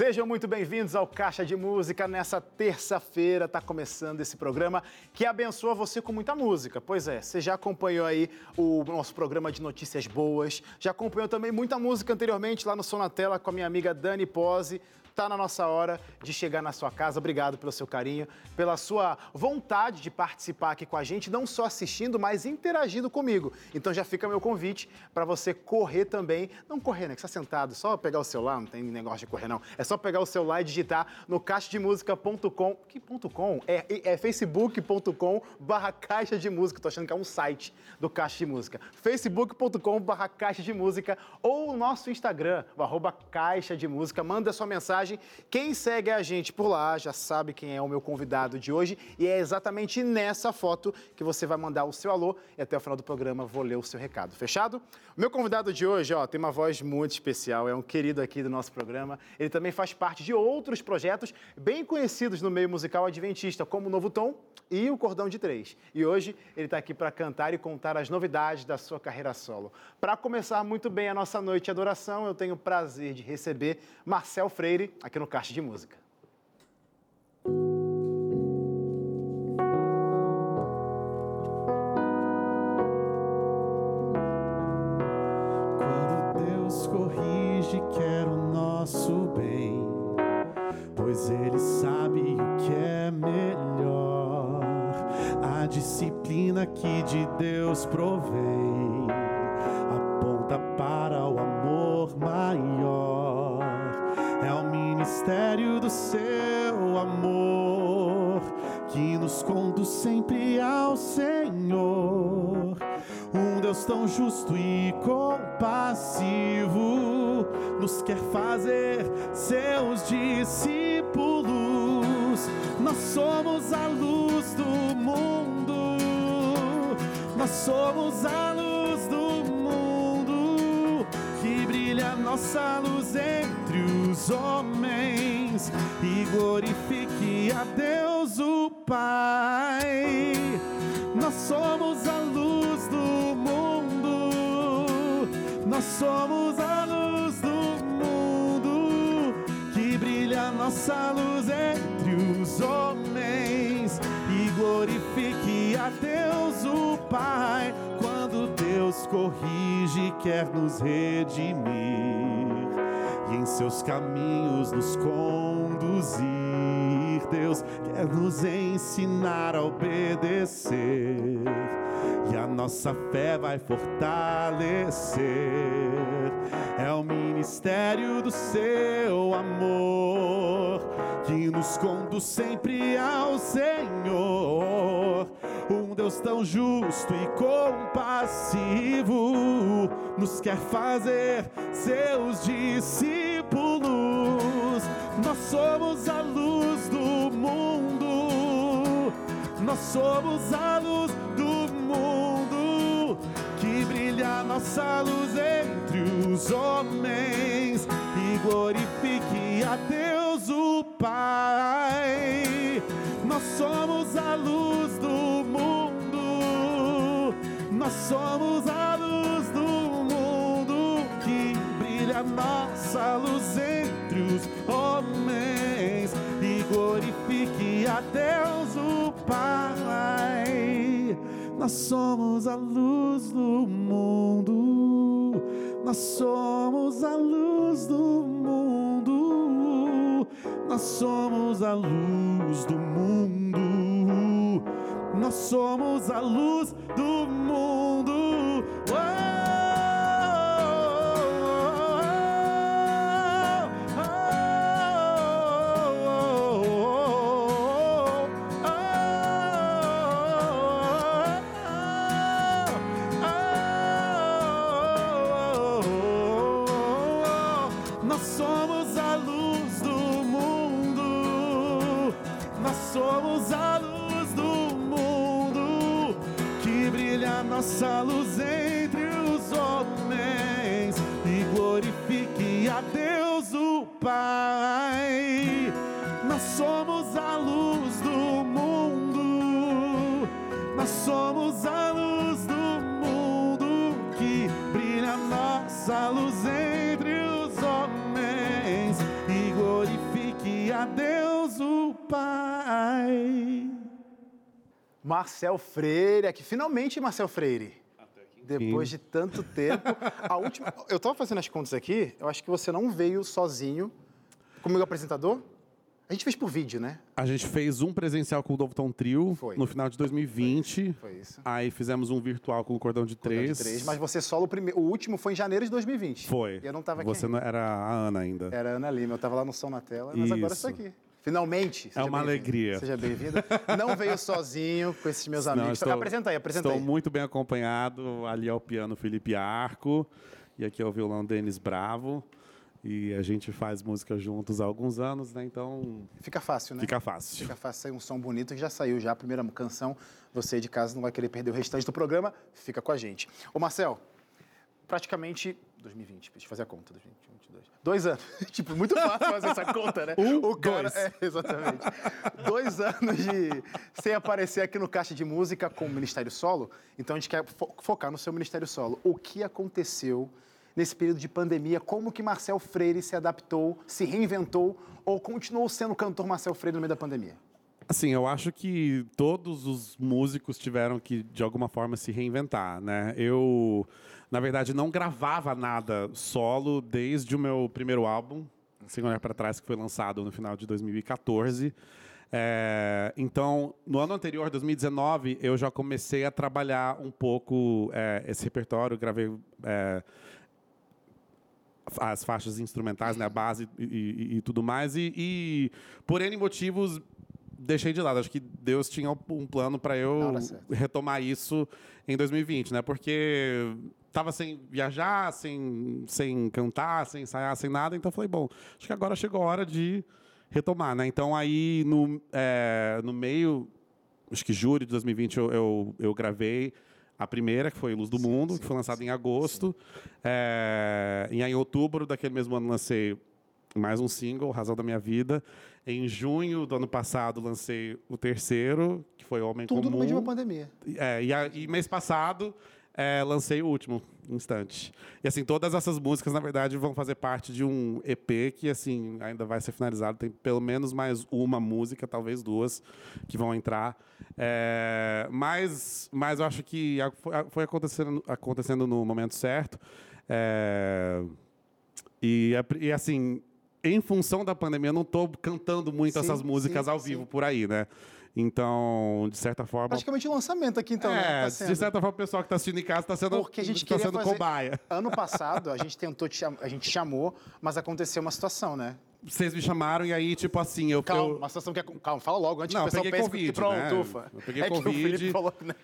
Sejam muito bem-vindos ao Caixa de Música. Nessa terça-feira está começando esse programa que abençoa você com muita música. Pois é, você já acompanhou aí o nosso programa de notícias boas, já acompanhou também muita música anteriormente lá no Som na Tela com a minha amiga Dani Pose está na nossa hora de chegar na sua casa. Obrigado pelo seu carinho, pela sua vontade de participar aqui com a gente, não só assistindo, mas interagindo comigo. Então já fica meu convite para você correr também. Não correr, né? Que está sentado, só pegar o celular, não tem negócio de correr, não. É só pegar o celular e digitar no caixademusica.com. Que ponto .com? É, é facebook.com barra caixa de música. Tô achando que é um site do Caixa de Música. facebook.com barra caixa de música ou o nosso Instagram, arroba caixa de música. Manda sua mensagem mensagem. Quem segue a gente por lá já sabe quem é o meu convidado de hoje e é exatamente nessa foto que você vai mandar o seu alô e até o final do programa vou ler o seu recado. Fechado? O meu convidado de hoje, ó, tem uma voz muito especial, é um querido aqui do nosso programa. Ele também faz parte de outros projetos bem conhecidos no meio musical adventista, como o Novo Tom e o Cordão de Três. E hoje ele está aqui para cantar e contar as novidades da sua carreira solo. Para começar muito bem a nossa noite de adoração, eu tenho o prazer de receber Marcel Freire aqui no Caixa de Música. Quando Deus corrige, quer o nosso bem, pois Ele sabe o que é melhor. A disciplina que de Deus provém aponta para o ministério do seu amor que nos conduz sempre ao Senhor. Um Deus tão justo e compassivo nos quer fazer seus discípulos. Nós somos a luz do mundo. Nós somos a luz do mundo que brilha nossa luz entre os homens e glorifique a Deus o Pai. Nós somos a luz do mundo, nós somos a luz do mundo que brilha nossa luz entre os homens e glorifique a Deus o Pai. Quando Deus corrige, quer nos redimir e em seus caminhos nos conduzir. Deus quer nos ensinar a obedecer e a nossa fé vai fortalecer. É o ministério do seu amor que nos conduz sempre ao Senhor. Deus tão justo e compassivo nos quer fazer seus discípulos. Nós somos a luz do mundo. Nós somos a luz do mundo que brilha nossa luz entre os homens e glorifique a Deus o Pai. Nós somos a luz do mundo. Nós somos a luz do mundo que brilha nossa luz entre os homens e glorifique a Deus o Pai. Nós somos a luz do mundo. Nós somos a luz do mundo. Nós somos a luz do mundo. Nós somos a luz do mundo. Nós somos a luz do mundo. Nós somos a luz nossa luz entre os homens e glorifique a Deus o Pai. Nós somos a luz do mundo. Nós somos a luz do mundo que brilha nossa luz Marcel Freire, aqui. Finalmente, Marcel Freire. Depois de tanto tempo. A última. Eu estava fazendo as contas aqui, eu acho que você não veio sozinho comigo apresentador. A gente fez por vídeo, né? A gente fez um presencial com o Novo Tom Trio Foi. no final de 2020. Foi isso. Aí fizemos um virtual com o Cordão de Cordão de Três. Três, mas você solo o primeiro. O último foi em janeiro de 2020. Foi. E eu não estava aqui. Você ainda. não era a Ana ainda. Era a Ana Lima, eu estava lá no som na tela, mas agora Isso. estou aqui. Finalmente. seja uma alegria. Seja bem-vindo. Não veio sozinho com esses meus Não, amigos. estou- apresenta aí, apresenta Estou aí. muito bem acompanhado. Ali ao piano Felipe Arco. E aqui ao violão Denis Bravo. E a gente faz música juntos há alguns anos, né? Então Fica fácil, né? fica fácil. Fica fácil sair um som bonito que já saiu já a primeira canção. Você de casa não vai querer perder o restante do programa. Fica com a gente. Ô Marcel, praticamente 2020, deixa eu fazer a conta, 2021, 22. Dois anos. tipo, muito fácil fazer essa conta, né? Um, o cara, dois. É, exatamente. dois anos de sem aparecer aqui no Caixa de Música com o Ministério Solo. Então a gente quer fo- focar no seu Ministério Solo. O que aconteceu nesse período de pandemia? Como que Marcel Freire se adaptou, se reinventou ou continuou sendo cantor Marcel Freire no meio da pandemia? Assim, eu acho que todos os músicos tiveram que, de alguma forma, se reinventar, né? Eu, na verdade, não gravava nada solo desde o meu primeiro álbum, Sem Olhar Para Trás, que foi lançado no final de 2014. É, então, no ano anterior, 2019, eu já comecei a trabalhar um pouco é, esse repertório, gravei é, as faixas instrumentais, né, a base e, e- e tudo mais. E, e, por N motivos, deixei de lado. Acho que Deus tinha um plano para eu retomar isso em 2020, né? Porque tava sem viajar, sem, sem cantar, sem ensaiar, sem nada. Então, falei, bom, acho que agora chegou a hora de retomar, né? Então, aí, no, é, no meio, acho que julho de 2020, eu, eu, eu gravei a primeira, que foi Luz do Mundo, que foi lançada em agosto. É, e aí, em outubro daquele mesmo ano, lancei mais um single, Razão da Minha Vida. Em junho do ano passado, lancei o terceiro, que foi Homem Tudo Comum. no meio de uma pandemia. É, e, a- e mês passado é, lancei o último, Instante. E assim, todas essas músicas, na verdade, vão fazer parte de um EP que assim ainda vai ser finalizado. Tem pelo menos mais uma música, talvez duas, que vão entrar. É, mas, mas eu acho que foi- acontecendo, acontecendo no momento certo. É, e, pri- e, assim, em função da pandemia, eu não estou cantando muito Sim, essas músicas sim, ao sim. vivo por aí, né? Então, de certa forma. Praticamente um lançamento aqui, então, né? é, Tá sendo. de certa forma, o pessoal que está assistindo em casa está sendo, Porque a gente tá sendo fazer... cobaia. Ano passado, a gente tentou, a gente chamou, mas aconteceu uma situação, né? Vocês me chamaram e aí, tipo assim, eu. Calma, eu uma situação que é... Calma, fala logo, antes Não, que o pessoal pense Covid, que pronto, né? ufa. Eu peguei é que o Covid Felipe falou, né?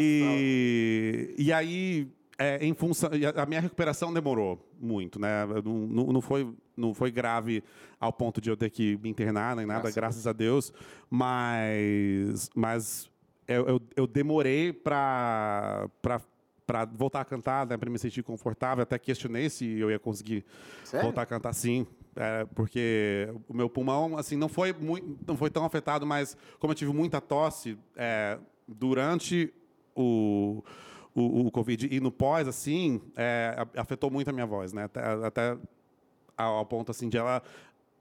E, e aí, é, em função. A minha recuperação demorou muito, né? Não, não foi, não foi grave ao ponto de eu ter que me internar nem nada, Graças a graças, a Deus. Mas, mas eu, eu, eu demorei para para voltar a cantar, né, para me sentir confortável. Até questionei se eu ia conseguir Sério? voltar a cantar sim. é, porque o meu pulmão assim não foi muito, não foi tão afetado, mas como eu tive muita tosse é, durante o, o, o Covid e no pós, assim, é, afetou muito a minha voz, né? Até, até ao ponto assim de ela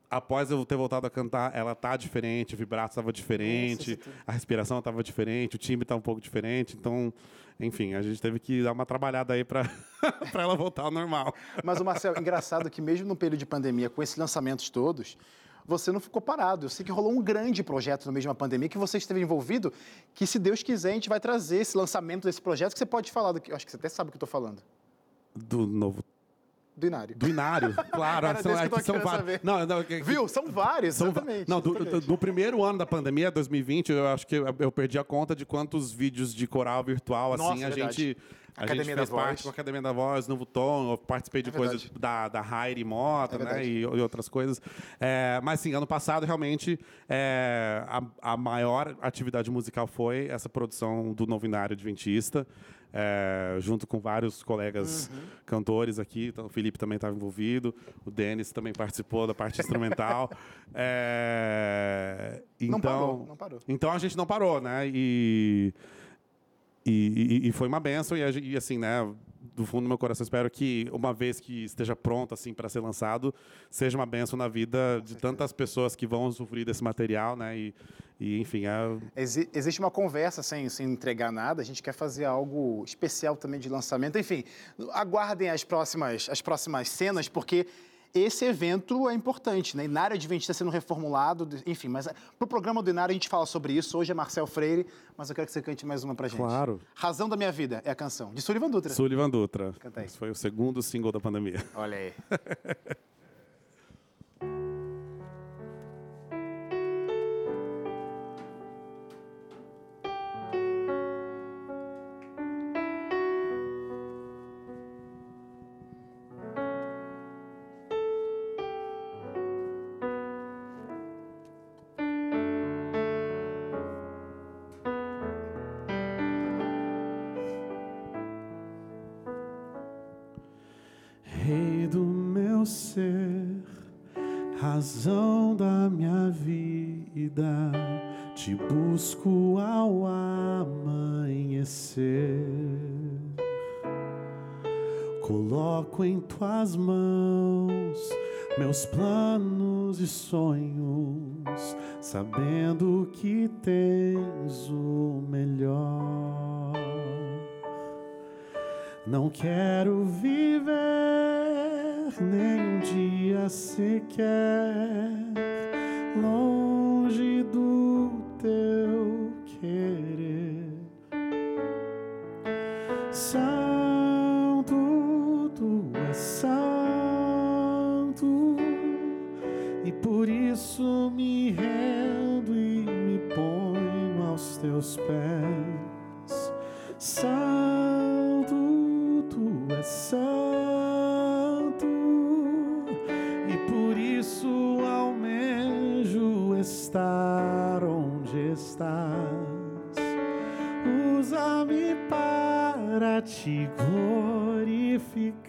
após eu ter voltado a cantar, ela tá diferente, o vibrato estava diferente, isso a respiração estava diferente, o timbre tá um pouco diferente, então, enfim, a gente teve que dar uma trabalhada aí para para ela voltar ao normal. Mas o Marcel, engraçado que mesmo no período de pandemia, com esses lançamentos todos, você não ficou parado. Eu sei que rolou um grande projeto no meio de uma pandemia que você esteve envolvido, que se Deus quiser, a gente vai trazer esse lançamento desse projeto, que você pode falar, do que, eu acho que você até sabe o que eu estou falando, Do novo do Inário. do Inário, claro, Era são, que são vários. Não, não, que- Viu? São vários, São exatamente. não, do, exatamente. do- do primeiro ano da pandemia, 2020, eu acho que eu, eu perdi a conta de quantos vídeos de coral virtual, Nossa, assim, a verdade. gente, a Academia gente da fez Voz. parte com a Academia da Voz, Novo Tom, eu participei de É coisas verdade. da, da Rairi Mota, É né, e, e outras coisas. É, mas, sim, ano passado, realmente, é, a, a maior atividade musical foi essa produção do Novinário Adventista, é, junto com vários colegas Uhum. cantores aqui. Então, o Felipe também estava envolvido, o Denis também participou da parte instrumental. É, então, Não parou, não parou. Então a gente não parou, né? E, e, e- foi uma benção. E, e, assim, né? Do fundo do meu coração, espero que uma vez que esteja pronto assim para ser lançado, seja uma benção na vida de tantas pessoas que vão sofrer desse material, né? E, e enfim, é... Exi existe uma conversa sem, sem entregar nada. A gente quer fazer algo especial também de lançamento. Enfim, aguardem as próximas, as próximas cenas, porque esse evento é importante, né? Inário Adventista sendo reformulado, enfim, mas eh, para o programa do Inário a gente fala sobre isso. Hoje é Marcel Freire, mas eu quero que você cante mais uma pra gente. Claro. Razão da Minha Vida é a canção, de Sullivan Dutra. Sullivan Dutra. Canta aí. Esse foi o segundo single da pandemia. Olha aí. Rei do meu ser, razão da minha vida, te busco ao amanhecer. Coloco em tuas mãos meus planos e sonhos, sabendo que tens o melhor. Não quero viver nem um dia sequer longe do teu querer. Santo, tu és santo, e por isso me rendo e me ponho aos teus pés. Santo, tu és santo, estar onde estás. Usa-me para te glorificar.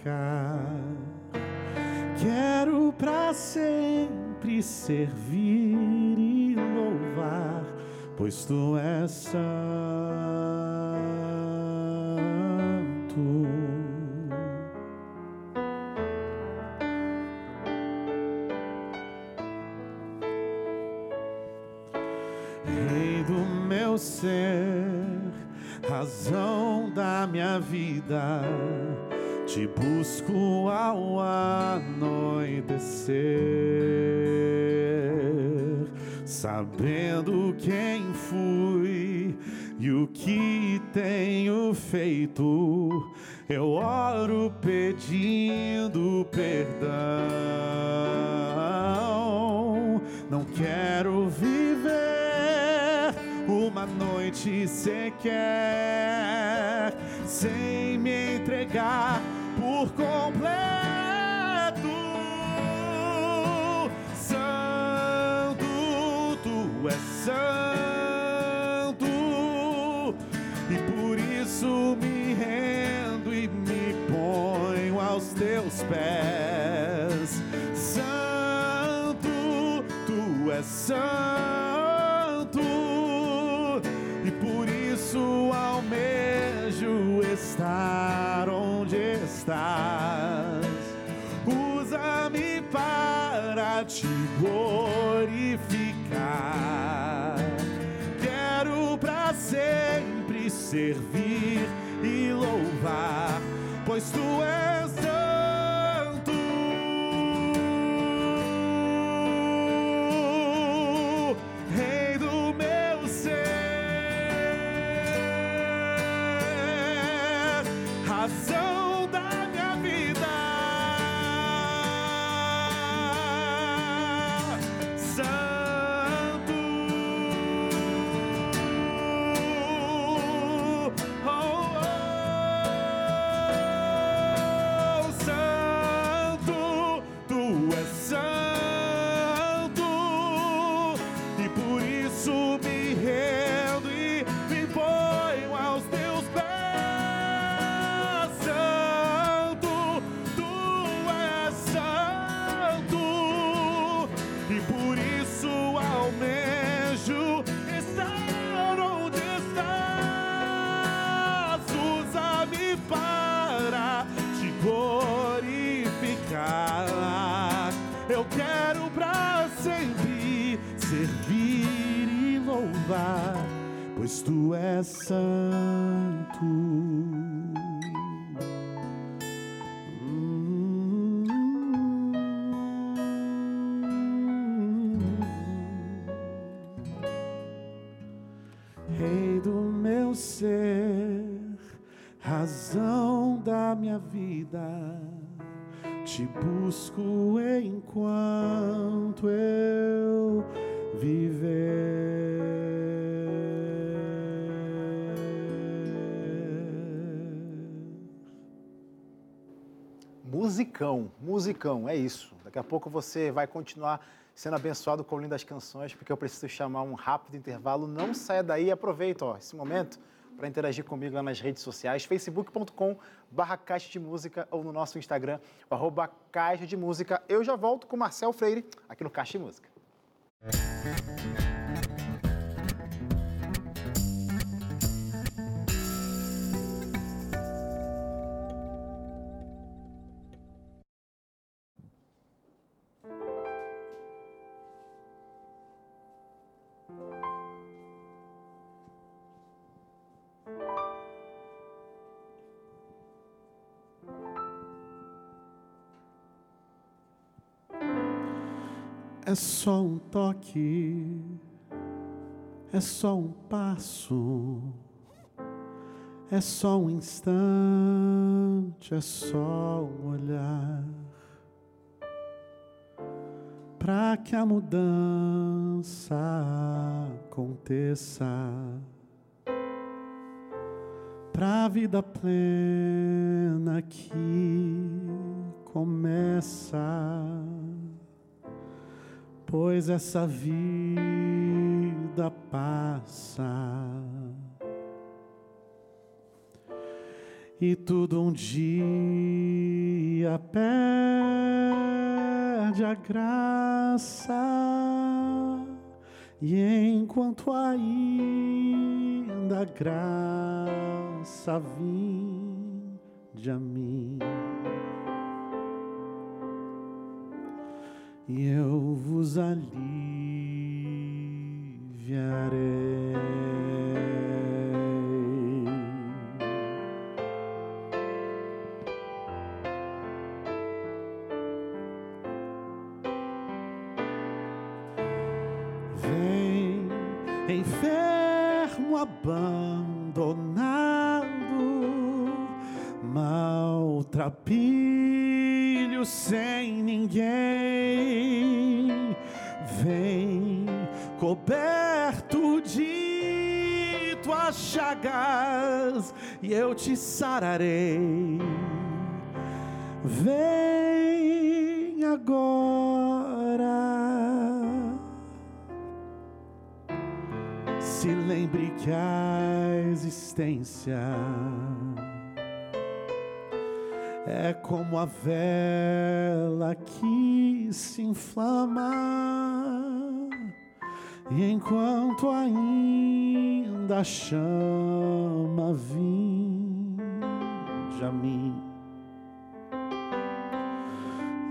Quero para sempre servir e louvar, pois tu és santo. Rei do meu ser, razão da minha vida, te busco ao anoitecer, sabendo quem fui e o que tenho feito. Eu oro pedindo perdão. Não quero uma noite sequer sem me entregar por completo. Santo, tu és santo, e por isso me rendo e me ponho aos teus pés. Santo, tu és santo, estás. Usa-me para te glorificar. Quero para sempre servir Musicão, musicão, é isso. Daqui a pouco você vai continuar sendo abençoado com o lindo das canções, porque eu preciso chamar um rápido intervalo. Não saia daí e aproveita ó, esse momento para interagir comigo lá nas redes sociais, facebook.com barra Caixa de Música ou no nosso Instagram, arroba Caixa de Música. Eu já volto com Marcel Freire aqui no Caixa de Música. É só um toque, é só um passo, é só um instante, é só um olhar. Para que a mudança aconteça, para a vida plena que começa pois essa vida passa. E tudo um dia perde a graça. E enquanto ainda a graça vinde a mim e eu vos aliviarei. E eu te sararei. Vem agora. Se lembre que a existência é como a vela que se inflama, e enquanto ainda chama vinde a mim,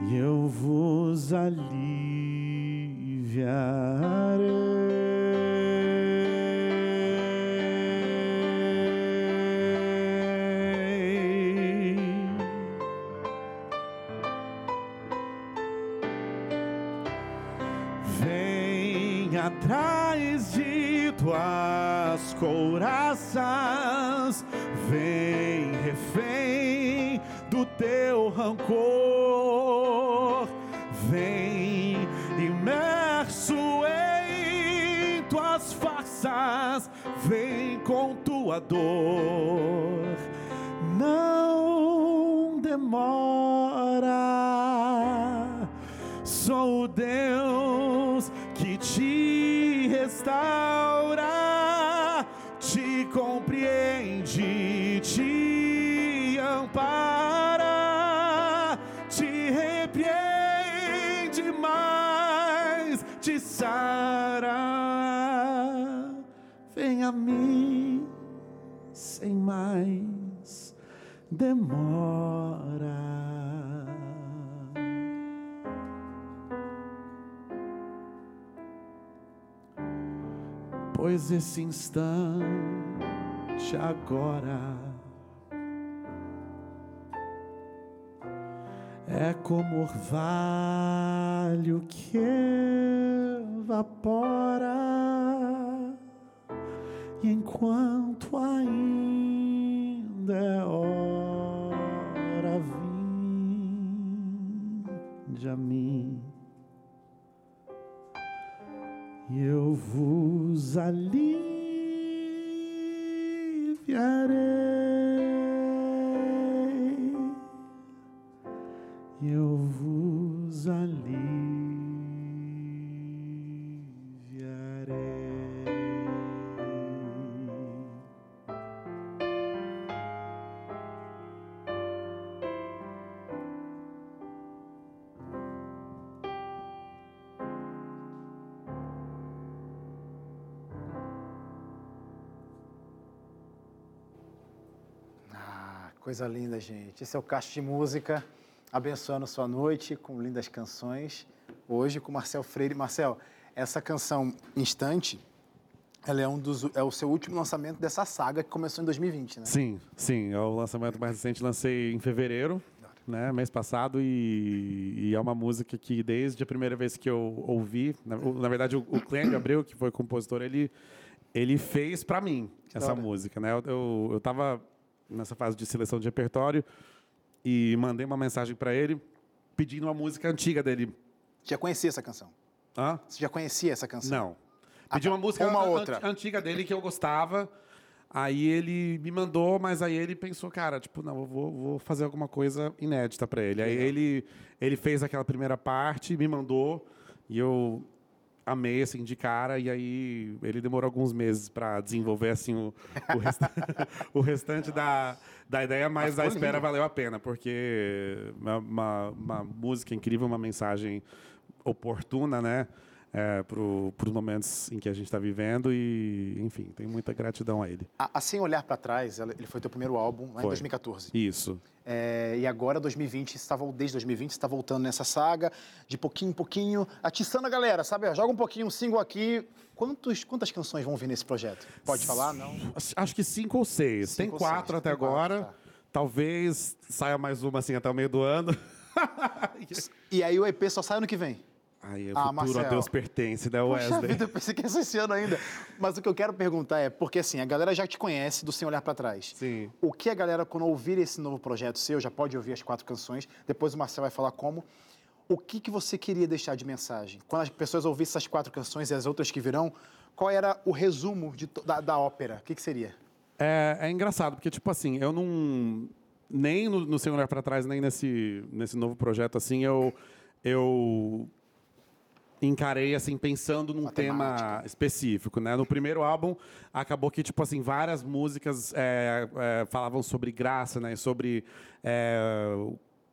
e eu vos aliviarei. Vem atrás de tuas couraças, vem refém do teu rancor, vem imerso em tuas farsas, vem com tua dor, não demora. Sou o Deus restaura, te compreende, te ampara, te repreende, mas te sara. Vem a mim sem mais demora. Pois esse instante agora é como orvalho que evapora. E enquanto ainda é hora vinde a mim eu vos aliviarei. Eu vos aliviarei. Coisa linda, gente. Esse é o Caixa de Música, abençoando sua noite com lindas canções. Hoje com Marcel Freire. Marcel, essa canção Instante, ela é, um dos, é o seu último lançamento dessa saga que começou em 2020, né? Sim, sim. É o lançamento mais recente, lancei em fevereiro, né, mês passado, e, e é uma música que desde a primeira vez que eu ouvi, na, na verdade o, o Clênio Abreu, que foi o compositor, ele, ele fez para mim essa música, né? Eu, eu, eu tava nessa fase de seleção de repertório e mandei uma mensagem para ele pedindo uma música antiga dele. Já conhecia essa canção? Hã? Você já conhecia essa canção? Não. Ah, Pedi tá. uma música Uma outra. antiga dele que eu gostava. Aí ele me mandou, mas aí ele pensou, cara, tipo, não, eu vou, vou fazer alguma coisa inédita para ele. Aí ele, ele fez aquela primeira parte, me mandou, e eu amei, assim, de cara, e aí ele demorou alguns meses para desenvolver, assim, o, o, resta- o restante da, da ideia, mas ficou a espera lindo. valeu a pena, porque uma, uma, uma música incrível, uma mensagem oportuna, né? É, para os momentos em que a gente está vivendo e, enfim, tenho muita gratidão a ele. A, a Sem Olhar para Trás, ele foi teu primeiro álbum lá em Foi. 2014. Isso. É, e agora, 2020, você está, vol- desde 2020, você está voltando nessa saga, de pouquinho em pouquinho, atiçando a galera, sabe? Joga um pouquinho, um single aqui. Quantos, quantas canções vão vir nesse projeto? Pode falar? Não? Acho- que cinco ou seis. Cinco Tem ou quatro seis, até tem quatro, agora. tá. Talvez saia mais uma assim até o meio do ano. E aí o EP só sai ano que vem. Aí o Ah, futuro Marcel. a Deus pertence, né, Wesley? vida, eu pensei que ia ser esse ano ainda. Mas o que eu quero perguntar é, porque assim, a galera já te conhece do Sem Olhar para Trás. Sim. O que a galera, quando ouvir esse novo projeto seu, já pode ouvir as quatro canções, depois o Marcel vai falar como. O que, que você queria deixar de mensagem? Quando as pessoas ouvissem essas quatro canções e as outras que virão, qual era o resumo de da, da ópera? O que, que seria? É, é engraçado, porque, tipo assim, eu não. Nem no, no Sem Olhar Pra Trás, nem nesse, nesse novo projeto, assim, eu. Eu encarei assim pensando num Uma tema específico, né? No primeiro álbum acabou que tipo assim várias músicas é, é, falavam sobre graça, né? Sobre é,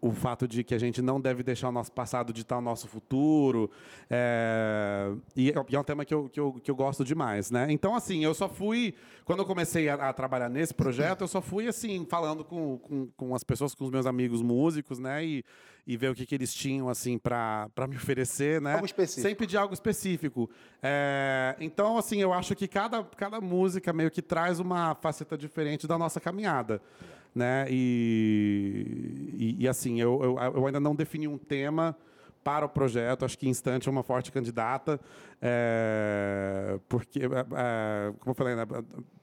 o fato de que a gente não deve deixar o nosso passado ditar o nosso futuro. é, e, é- e é um tema que eu, que, eu, que eu gosto demais, né? Então, assim, eu só fui... Quando eu comecei a, a trabalhar nesse projeto, eu só fui, assim, falando com, com, com as pessoas, com os meus amigos músicos, né? E, e ver o que, que eles tinham, assim, para me oferecer, né? Algo específico. Sem pedir algo específico. É, então, assim, eu acho que cada, cada música meio que traz uma faceta diferente da nossa caminhada. Né? E, e, e, assim, eu, eu, eu ainda não defini um tema para o projeto. Acho que Instante é uma forte candidata, é, porque, é, é, como eu falei, né,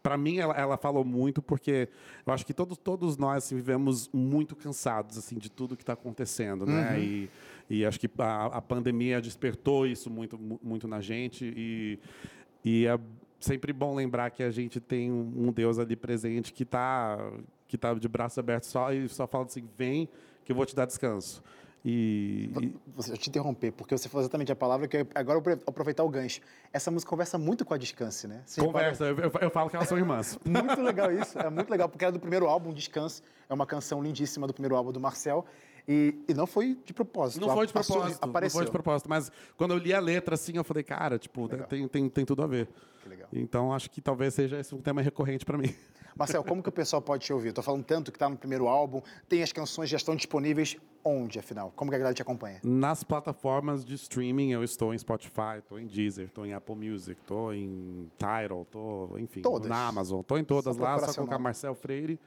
para mim ela, ela falou muito, porque eu acho que todos, todos nós assim, vivemos muito cansados assim de tudo que está acontecendo, né? E, e acho que a, a pandemia despertou isso muito, mu- muito na gente e, e é sempre bom lembrar que a gente tem um um Deus ali presente que está que tá de braços abertos só e só fala assim, vem que eu vou te dar descanso. E, e- Você, eu te interromper, porque você falou exatamente a palavra que eu, agora eu vou aproveitar o gancho. Essa música conversa muito com a Descanse, né? Você conversa, eu, eu- eu falo que elas são irmãs. Muito legal isso, é muito legal, porque era do primeiro álbum, Descanse. É uma canção lindíssima do primeiro álbum do Marcel. E, e não foi de propósito. Não foi de propósito, não Apareceu. foi de propósito, mas quando eu li a letra assim, eu falei, cara, tipo, tem, tem, tem tudo a ver. Que legal. Então acho que talvez seja esse um tema recorrente para mim. Marcel, como que o pessoal pode te ouvir? Estou falando tanto que está no primeiro álbum, tem as canções já estão disponíveis onde, afinal? Como que a galera te acompanha? Nas plataformas de streaming, eu estou em Spotify, estou em Deezer, estou em Apple Music, estou em Tidal, estou, enfim, Todas. na Amazon. Estou em todas Só lá, só colocar. Marcel Freire.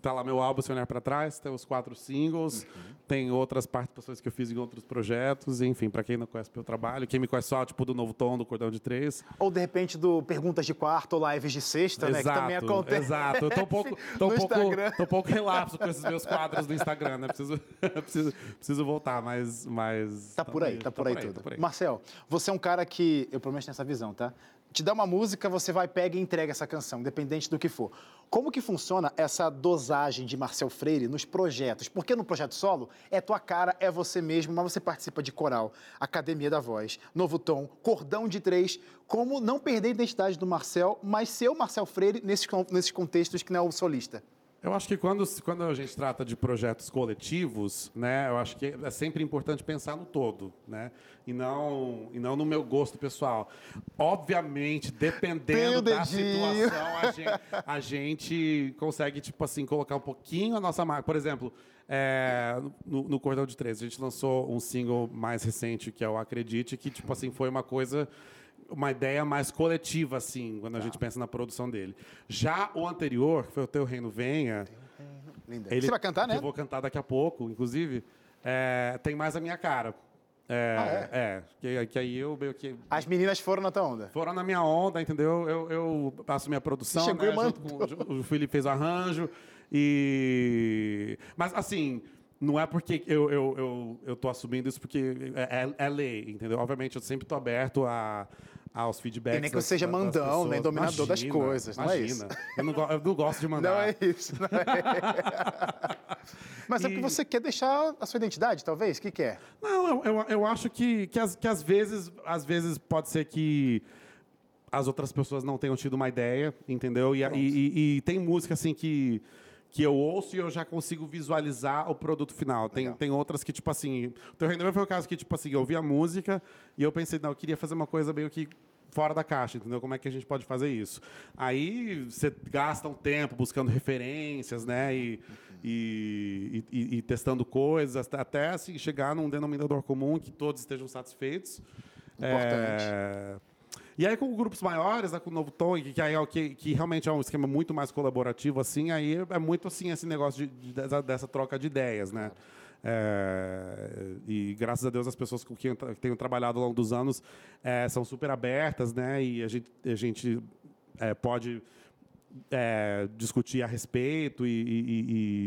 Tá lá meu álbum, se olhar para trás, tem os quatro singles, Uhum. tem outras participações que eu fiz em outros projetos, enfim, para quem não conhece meu trabalho, quem me conhece só, tipo, do Novo Tom, do Cordão de Três. Ou de repente do Perguntas de Quarto ou Lives de Sexta, né? Que também acontece. Exato. Eu tô um pouco, tô um pouco, Instagram. tô um pouco relapso com esses meus quadros do Instagram, né? Preciso, preciso, preciso voltar, mas, mas Tá por aí, tá por aí tá tudo. por aí. Marcel, você é um cara que, eu prometo nessa visão, tá? Te dá uma música, você vai, pega e entrega essa canção, independente do que for. Como que funciona essa dosagem de Marcel Freire nos projetos? Porque no projeto solo é tua cara, é você mesmo, mas você participa de coral, Academia da Voz, Novo Tom, Cordão de Três. Como não perder a identidade do Marcel, mas ser o Marcel Freire nesses, nesses contextos que não é o solista? Eu acho que quando, quando a gente trata de projetos coletivos, né, eu acho que é sempre importante pensar no todo, né, e não, e não no meu gosto pessoal. Obviamente, dependendo da situação, a gente, a gente consegue, tipo assim, colocar um pouquinho a nossa marca. Por exemplo, é, no, no Cordão de Três, a gente lançou um single mais recente, que é o Acredite, que, tipo assim, foi uma coisa uma ideia mais coletiva, assim, quando a gente pensa na produção dele. Já o anterior, que foi o Teu Reino Venha, Linda. ele- você vai cantar, né? Eu vou cantar daqui a pouco, inclusive. é, tem mais a minha cara. É, Ah, é, que, que aí eu meio que. As meninas foram na tua onda. Foram na minha onda, entendeu? Eu, eu faço minha produção, chegou né, junto com, o Felipe fez o arranjo. E. Mas assim. Não é porque eu, eu, eu, eu tô assumindo isso porque é, é- é lei, entendeu? Obviamente, eu sempre tô aberto a, aos feedbacks. E nem que das- você seja das mandão, pessoas. nem dominador das Imagina, coisas, não é isso? imagina. Eu não, eu não gosto de mandar. Não é isso, não é. Mas é porque E- você quer deixar a sua identidade, talvez? O que, que é? Não, eu, eu, eu acho que, que, às, que às vezes às vezes pode ser que as outras pessoas não tenham tido uma ideia, entendeu? E, e, e- e tem música assim que, que eu ouço e eu já consigo visualizar o produto final. Tem, tem outras que, tipo assim. O Teu Reino foi o caso que, tipo assim, eu ouvi a música e eu pensei, não, eu queria fazer uma coisa meio que fora da caixa, entendeu? Como é que a gente pode fazer isso? Aí você gasta um tempo buscando referências, né? E, e, e- e testando coisas, até- até assim, chegar num denominador comum que todos estejam satisfeitos. Importante. É, E aí, com grupos maiores, né, com o Novo Tom, que, que, é que, que realmente é um esquema muito mais colaborativo, assim, aí é muito assim esse negócio de, de- dessa, dessa troca de ideias, né? É, e graças a Deus as pessoas com quem eu tenho trabalhado ao longo dos anos é, são super abertas, né? E a gente, a gente é, pode é, discutir a respeito e-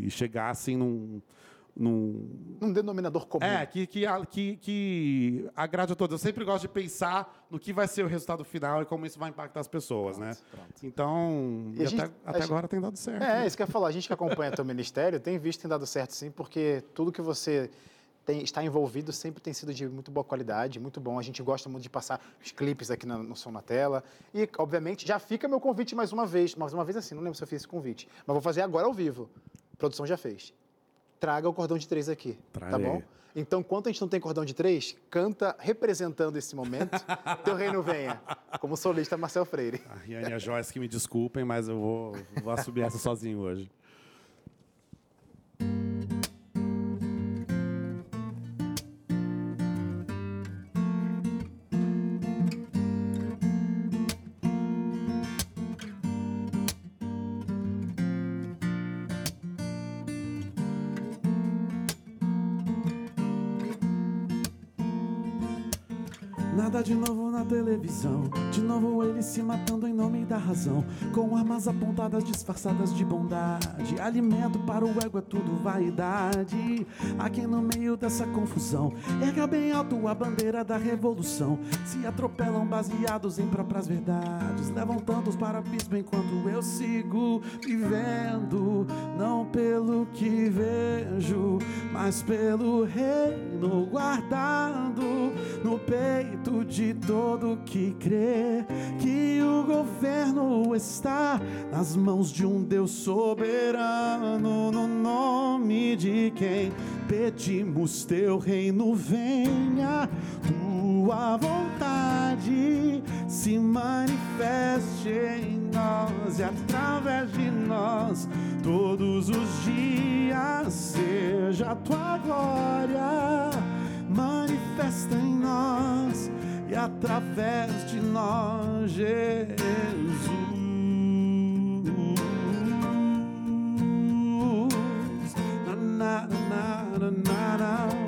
e- e chegar assim num, num, Um denominador comum. é, que, que, que, que agrade a todos. Eu sempre gosto de pensar no que vai ser o resultado final e como isso vai impactar as pessoas, né? Então, E e gente- até, até gente- agora tem dado certo. É, né? isso que eu ia falar. A gente que acompanha teu ministério tem visto que tem dado certo sim, porque tudo que você tem, está envolvido sempre tem sido de muito boa qualidade, muito bom. A gente gosta muito de passar os clipes aqui no, no Som na Tela. E, obviamente, já fica meu convite mais uma vez. Mais uma vez assim, não lembro se eu fiz esse convite. Mas vou fazer agora ao vivo. A produção já fez. Traga o cordão de três aqui, tá Trarei. bom? Então, enquanto a gente não tem cordão de três, canta representando esse momento. Teu reino venha, como solista Marcel Freire. A Riane e a Joyce que me desculpem, mas eu vou, vou assumir essa sozinho hoje. Nada de novo na televisão. De novo ele se matando em nome da razão. Com armas apontadas disfarçadas de bondade. Alimento para o ego é tudo vaidade. Aqui no meio dessa confusão, erga bem alto a bandeira da revolução. Se atropelam baseados em próprias verdades. Levam tantos para o abismo enquanto eu sigo vivendo. Não pelo que vejo, mas pelo reino guardado no peito de todo que crê que o governo está nas mãos de um Deus soberano, no nome de quem pedimos teu reino venha, tua vontade se manifeste em nós e através de nós todos os dias seja a tua glória manifesta em nós e através de nós, Jesus. Na, na, na, na, na.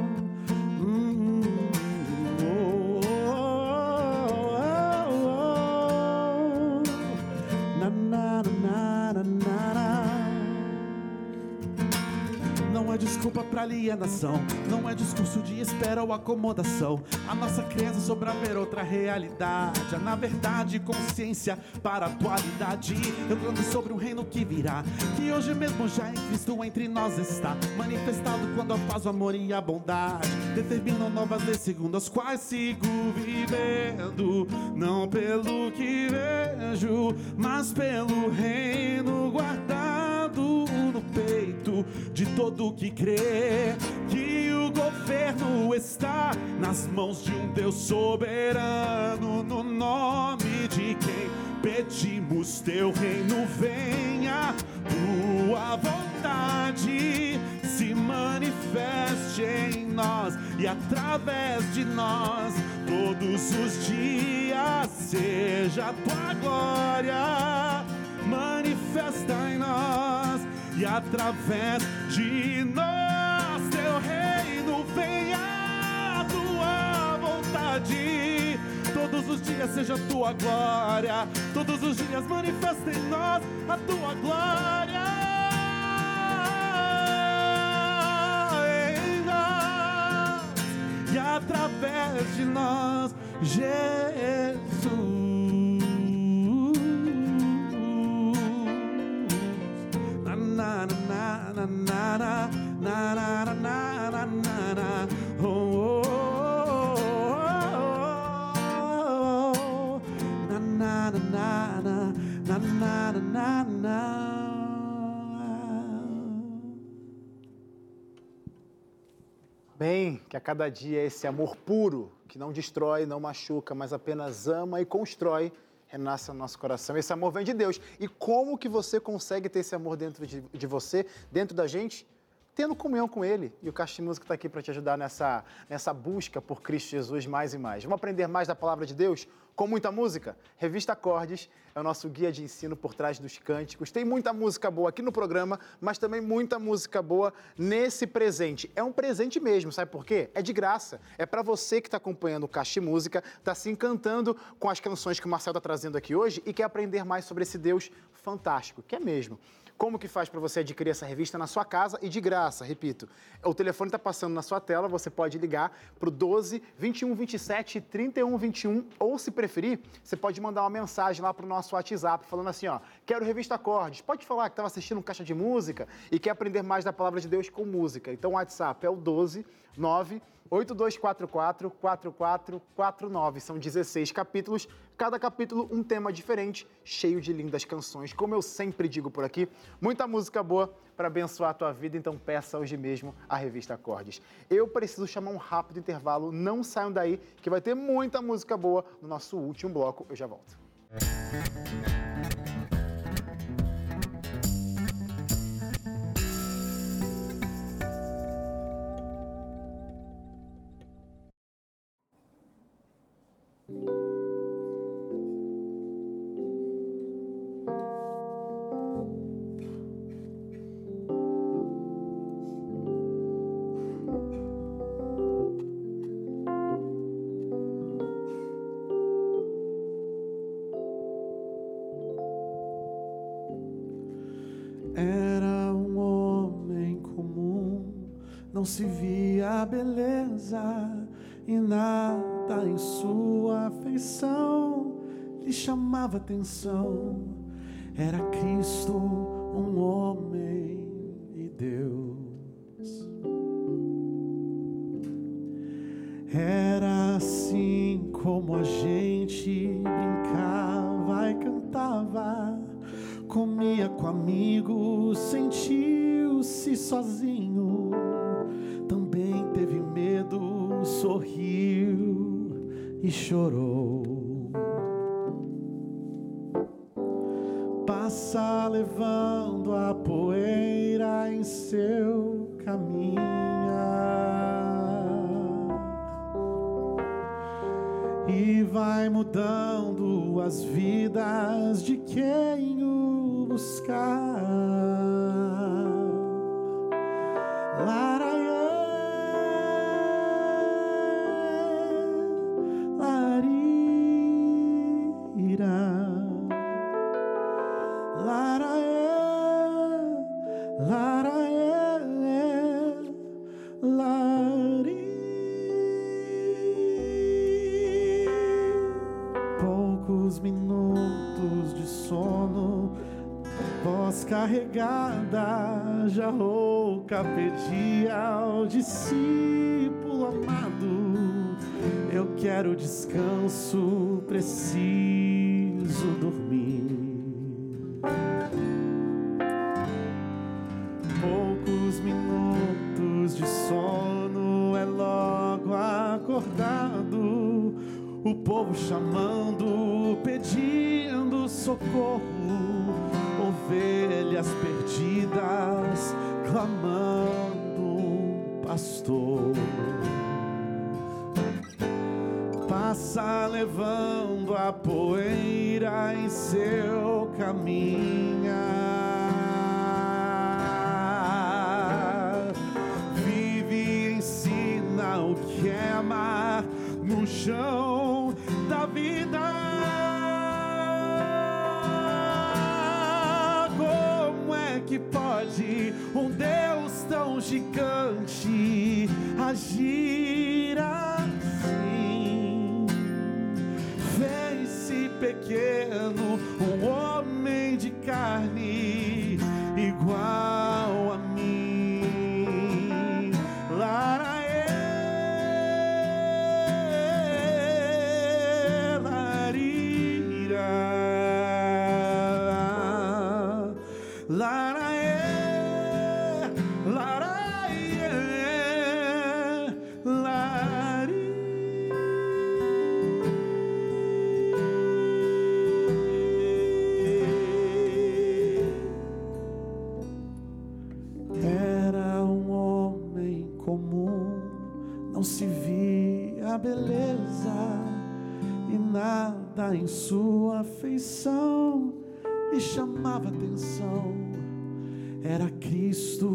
Desculpa para alienação. Não é discurso de espera ou acomodação. A nossa crença sobre haver outra realidade. Na verdade, consciência para a atualidade. Eu canto sobre um reino que virá. Que hoje mesmo já em Cristo entre nós está. Manifestado quando a paz, o amor e a bondade determinam novas leis segundo as quais sigo vivendo. Não pelo que vejo, mas pelo reino guardado no peito de todo que crê que o governo está nas mãos de um Deus soberano, no nome de quem pedimos teu reino venha, tua vontade se manifeste em nós e através de nós todos os dias seja tua glória manifesta em nós e através de nós teu reino venha a tua vontade. Todos os dias seja tua glória, todos os dias manifesta em nós a tua glória. Através de nós, Jesus. Na na na na na na na na oh, oh, oh, na na na na na na na na na Bem, que a cada dia esse amor puro, que não destrói, não machuca, mas apenas ama e constrói, renasce no nosso coração. Esse amor vem de Deus. E como que você consegue ter esse amor dentro de, de você, dentro da gente? Tendo comunhão com Ele. E o Caixa Música está aqui para te ajudar nessa, nessa busca por Cristo Jesus mais e mais. Vamos aprender mais da palavra de Deus? com muita música? Revista Acordes é o nosso guia de ensino por trás dos cânticos. Tem muita música boa aqui no programa, mas também muita música boa nesse presente. É um presente mesmo, sabe por quê? É de graça. É para você que está acompanhando o Caixa Música, está se encantando com as canções que o Marcel está trazendo aqui hoje e quer aprender mais sobre esse Deus fantástico, que é mesmo. Como que faz para você adquirir essa revista na sua casa e de graça, repito. O telefone está passando na sua tela, você pode ligar para o 12 21 27 31 21 ou se preferir, você pode mandar uma mensagem lá para o nosso WhatsApp falando assim, ó, quero revista Acordes. Pode falar que estava assistindo um caixa de música e quer aprender mais da palavra de Deus com música. Então o WhatsApp é o 12 9 8244 4449. São 16 capítulos, cada capítulo um tema diferente, cheio de lindas canções. Como eu sempre digo por aqui, muita música boa para abençoar a tua vida, então peça hoje mesmo a revista Acordes. Eu preciso chamar um rápido intervalo, não saiam daí, que vai ter muita música boa no nosso último bloco. Eu já volto. Música atenção. Era Cristo, light rouca, pedi ao discípulo amado: Eu quero descanso, preciso pequeno, um homem de carne atenção. Era Cristo,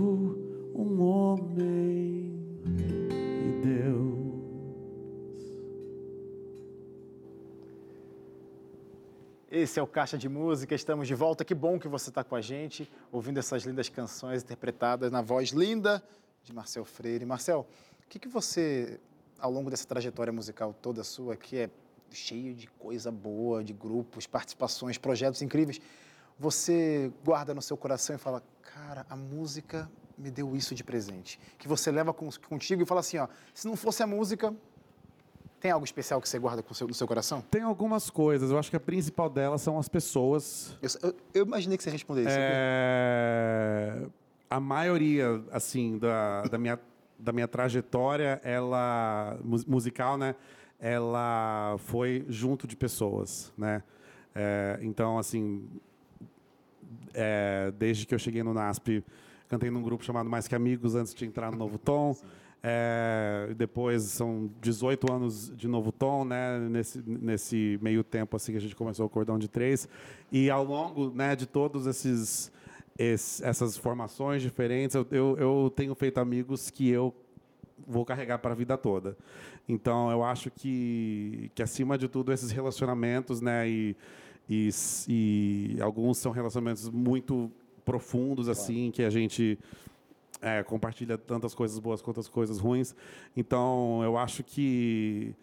um homem e Deus. Esse é o Caixa de Música, estamos de volta. Que bom que você está com a gente, ouvindo essas lindas canções interpretadas na voz linda de Marcel Freire. Marcel, o que, que você, ao longo dessa trajetória musical toda sua, que é cheio de coisa boa, de grupos, participações, projetos incríveis, você guarda no seu coração e fala, cara, a música me deu isso de presente. Que você leva contigo e fala assim, ó, se não fosse a música, tem algo especial que você guarda no seu coração? Tem algumas coisas. Eu acho que a principal delas são as pessoas. Eu, eu, eu imaginei que você respondesse. É... A maioria, assim, da, da, minha, da minha trajetória, ela musical, né? ela foi junto de pessoas, né? É, então, assim, é, desde que eu cheguei no NASP, cantei num grupo chamado Mais Que Amigos antes de entrar no Novo Tom. É, depois são 18 anos de Novo Tom, né? Nesse, nesse meio tempo assim que a gente começou o Cordão de Três. E ao longo né, de todos esses, esses essas formações diferentes, eu, eu, eu tenho feito amigos que eu vou carregar para a vida toda. Então, eu acho que, que acima de tudo, esses relacionamentos, né, e, e, e alguns são relacionamentos muito profundos, assim, que a gente é, compartilha tantas coisas boas quanto as coisas ruins. Então, eu acho que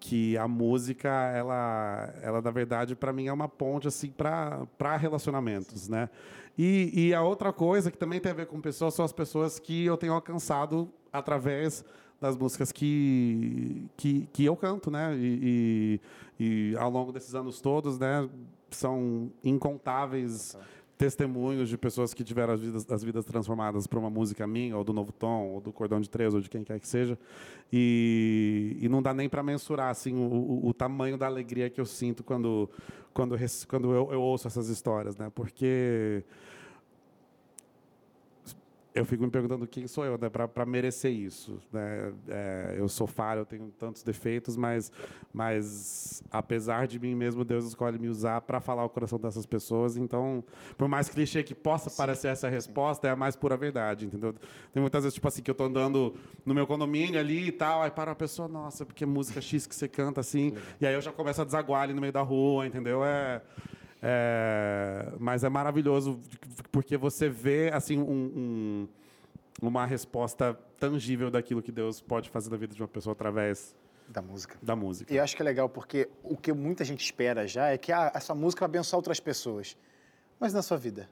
que a música ela ela na verdade para mim é uma ponte assim para para relacionamentos né e, e a outra coisa que também tem a ver com pessoas são as pessoas que eu tenho alcançado através das músicas que, que, que eu canto, né? E, e, e, ao longo desses anos todos, né? São incontáveis testemunhos de pessoas que tiveram as vidas, as vidas transformadas por uma música minha, ou do Novo Tom, ou do Cordão de Três, ou de quem quer que seja. E, e não dá nem para mensurar assim, o, o, tamanho da alegria que eu sinto quando, quando, quando eu, eu ouço essas histórias, né? Porque eu fico me perguntando quem sou eu, né, para merecer isso, né? É, eu sou falho, eu tenho tantos defeitos, mas, mas apesar de mim mesmo, Deus escolhe me usar para falar o coração dessas pessoas. Então, por mais clichê que possa sim, parecer essa resposta, sim. é a mais pura verdade, entendeu? Tem muitas vezes tipo assim que eu tô andando no meu condomínio ali e tal, aí para uma pessoa, nossa, porque música X que você canta assim, e aí eu já começo a desaguar ali no meio da rua, entendeu? É é, mas é maravilhoso porque você vê assim um, um, uma resposta tangível daquilo que Deus pode fazer na vida de uma pessoa através da música. Da música. E acho que é legal porque o que muita gente espera já é que ah, essa música vai abençoar outras pessoas. Mas na sua vida,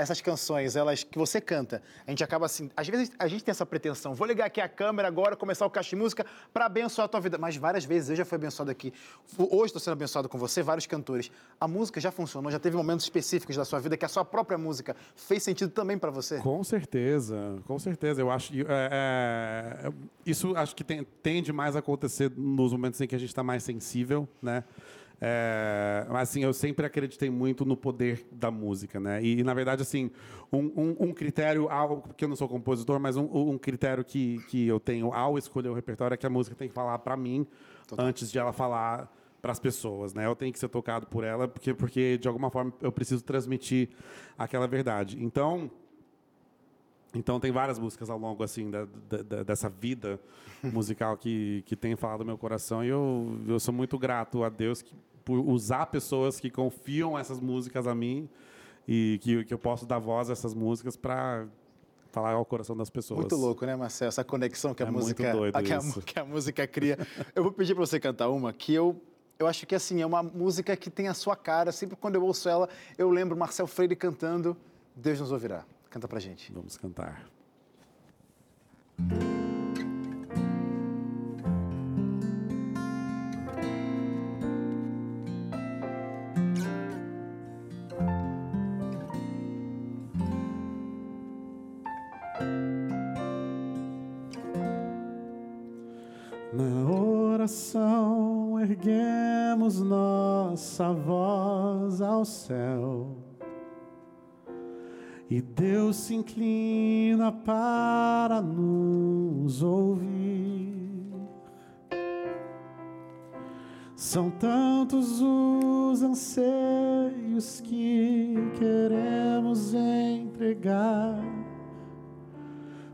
essas canções, elas que você canta, a gente acaba assim, às vezes a gente tem essa pretensão, vou ligar aqui a câmera agora, começar o caixa de música para abençoar a tua vida, mas várias vezes eu já fui abençoado aqui. Hoje estou sendo abençoado com você, vários cantores. A música já funcionou, já teve momentos específicos da sua vida que a sua própria música fez sentido também para você? Com certeza, com certeza. Eu acho é, é, isso acho que tem, tende mais a acontecer nos momentos em que a gente está mais sensível, né? É, mas assim, eu sempre acreditei muito no poder da música, né? E, na verdade, assim, um, um, um, critério, algo que eu não sou compositor, mas um, um, critério que, que eu tenho ao escolher o repertório é que a música tem que falar para mim Total. antes de ela falar para as pessoas, né? Eu tenho que ser tocado por ela porque porque de alguma forma eu preciso transmitir aquela verdade. Então, então tem várias músicas ao longo assim da, da, dessa vida musical que que tem falado no meu coração e eu eu sou muito grato a Deus que por usar pessoas que confiam essas músicas a mim e que, que eu posso dar voz a essas músicas para falar ao coração das pessoas. Muito louco, né, Marcelo? Essa conexão que a é música a, que, a, que a música cria. eu vou pedir para você cantar uma que eu eu acho que assim é uma música que tem a sua cara. Sempre quando eu ouço ela, eu lembro Marcel Freire cantando. Deus nos ouvirá. Canta pra gente. Vamos cantar. E Deus se inclina para nos ouvir. São tantos os anseios que queremos entregar,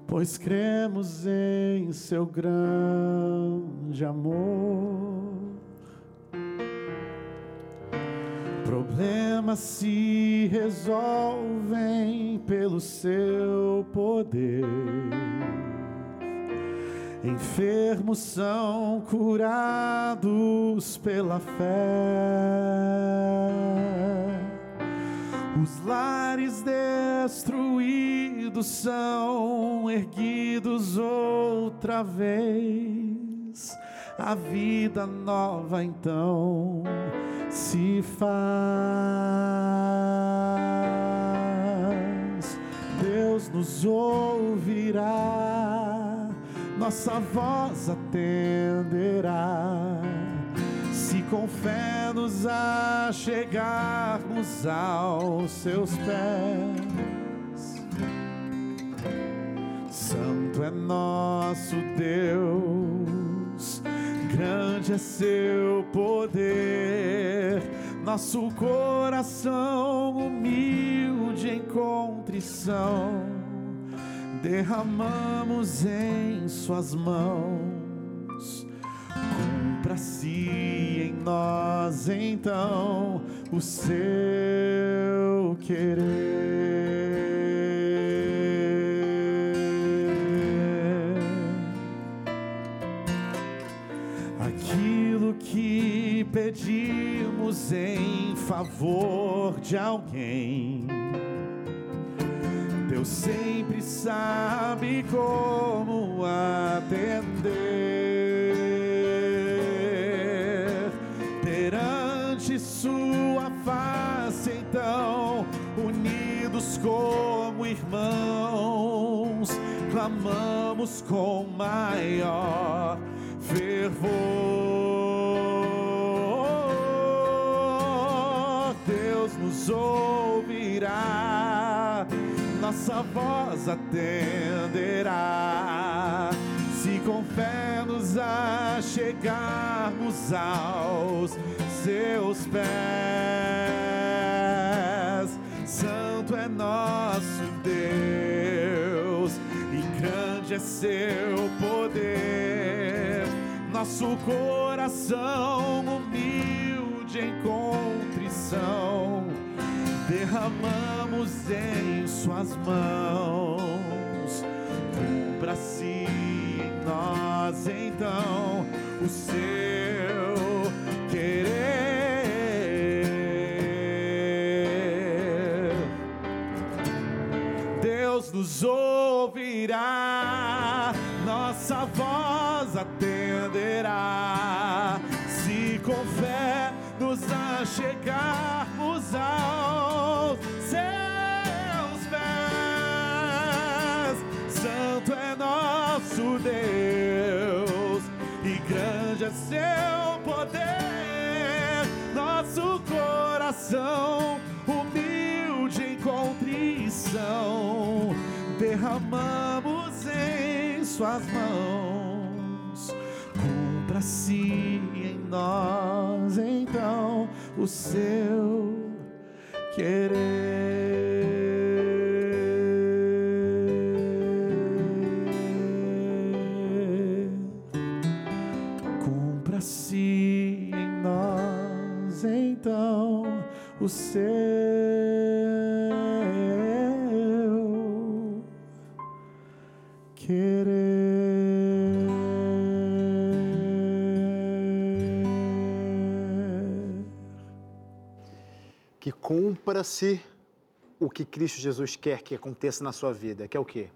pois cremos em seu grande amor. Problemas se resolvem pelo seu poder. Enfermos são curados pela fé. Os lares destruídos são erguidos outra vez. A vida nova então se faz. Deus nos ouvirá, nossa voz atenderá. Se com fé nos achegarmos aos seus pés, Santo é nosso Deus grande é seu poder. Nosso coração humilde em contrição, derramamos em Suas mãos. Cumpra-se em nós então o seu querer. Em favor de alguém. Deus sempre sabe como atender. Perante Sua face, então, unidos como irmãos, clamamos com maior fervor. Ouvirá nossa voz atenderá. Se com fé nos achegarmos aos seus pés, Santo é nosso Deus e grande é seu poder. Nosso coração humilde em contrição derramamos em Suas mãos. Cumpra-se nós então o seu querer. Deus nos ouvirá, nossa voz atenderá. Se com fé nos achegarmos aos é seu poder, nosso coração humilde em contrição, derramamos em Suas mãos. Cumpra-se em nós então o seu querer. Cumpra-se em nós então o seu querer. Que cumpra-se o que Cristo Jesus quer que aconteça na sua vida, que é o quê?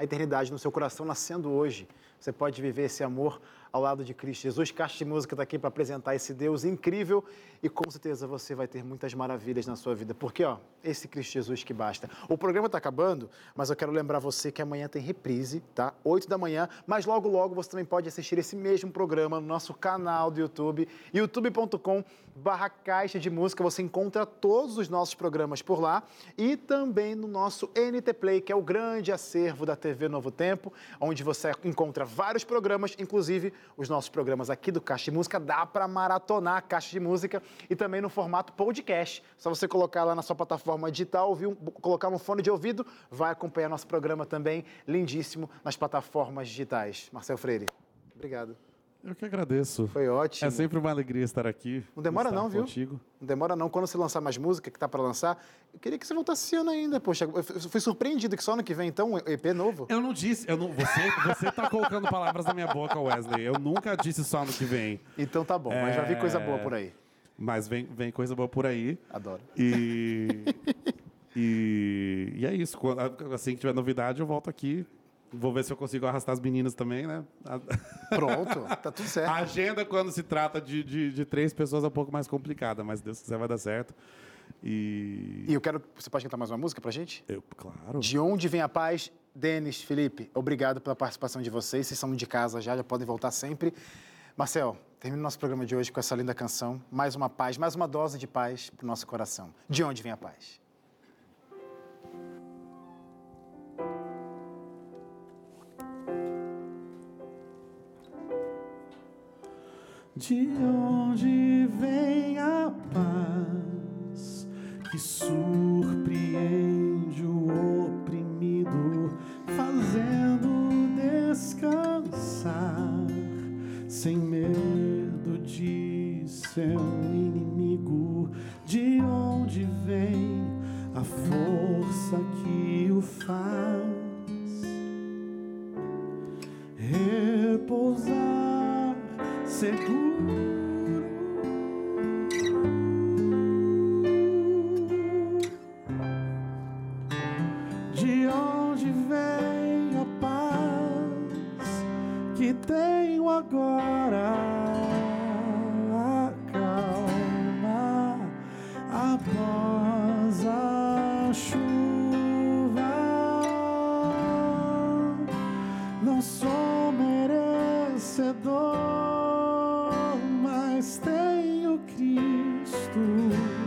A eternidade no seu coração nascendo hoje. Você pode viver esse amor ao lado de Cristo Jesus. Caixa de Música está aqui para apresentar esse Deus incrível e com certeza você vai ter muitas maravilhas na sua vida. Porque, ó, esse Cristo Jesus que basta. O programa está acabando, mas eu quero lembrar você que amanhã tem reprise, tá? 8 da manhã, mas logo, logo você também pode assistir esse mesmo programa no nosso canal do YouTube, youtube.com barra Caixa de Música. Você encontra todos os nossos programas por lá e também no nosso NT Play, que é o grande acervo da TV Novo Tempo, onde você encontra vários programas, inclusive os nossos programas aqui do Caixa de Música. Dá para maratonar a Caixa de Música e também no formato podcast. Só você colocar lá na sua plataforma digital, ouvir um- colocar no fone de ouvido, vai acompanhar nosso programa também, lindíssimo, nas plataformas digitais. Marcel Freire, obrigado. Eu que agradeço. Foi ótimo. É sempre uma alegria estar aqui. Não demora não, viu? Contigo. Não demora não. Quando você lançar mais música, que tá para lançar, eu queria que você voltasse esse ano ainda. Poxa, eu fui surpreendido que só ano que vem, então, um EP novo. Eu não disse, eu não, você, você tá colocando palavras na minha boca, Wesley. Eu nunca disse só ano que vem. Então tá bom, mas já vi coisa É. boa por aí. Mas vem, vem coisa boa por aí. Adoro. E, e, e é isso. Assim que tiver novidade, eu volto aqui. Vou ver se eu consigo arrastar as meninas também, né? Pronto, tá tudo certo. a agenda, quando se trata de, de, de três pessoas, é um pouco mais complicada, mas Deus quiser vai dar certo. E. E eu quero. Você pode cantar mais uma música pra gente? Eu, claro. De onde vem a paz? Denis, Felipe, obrigado pela participação de vocês. Vocês são de casa já, já podem voltar sempre. Marcel, termina o nosso programa de hoje com essa linda canção. Mais uma paz, mais uma dose de paz pro nosso coração. De onde vem a paz? De onde vem a paz que surpreende o oprimido, fazendo descansar sem medo de seu inimigo? De onde vem a força que o faz? repousar seguro. De onde vem a paz que tenho agora? A calma após a chuva. Não sou merecedor, mas tenho Cristo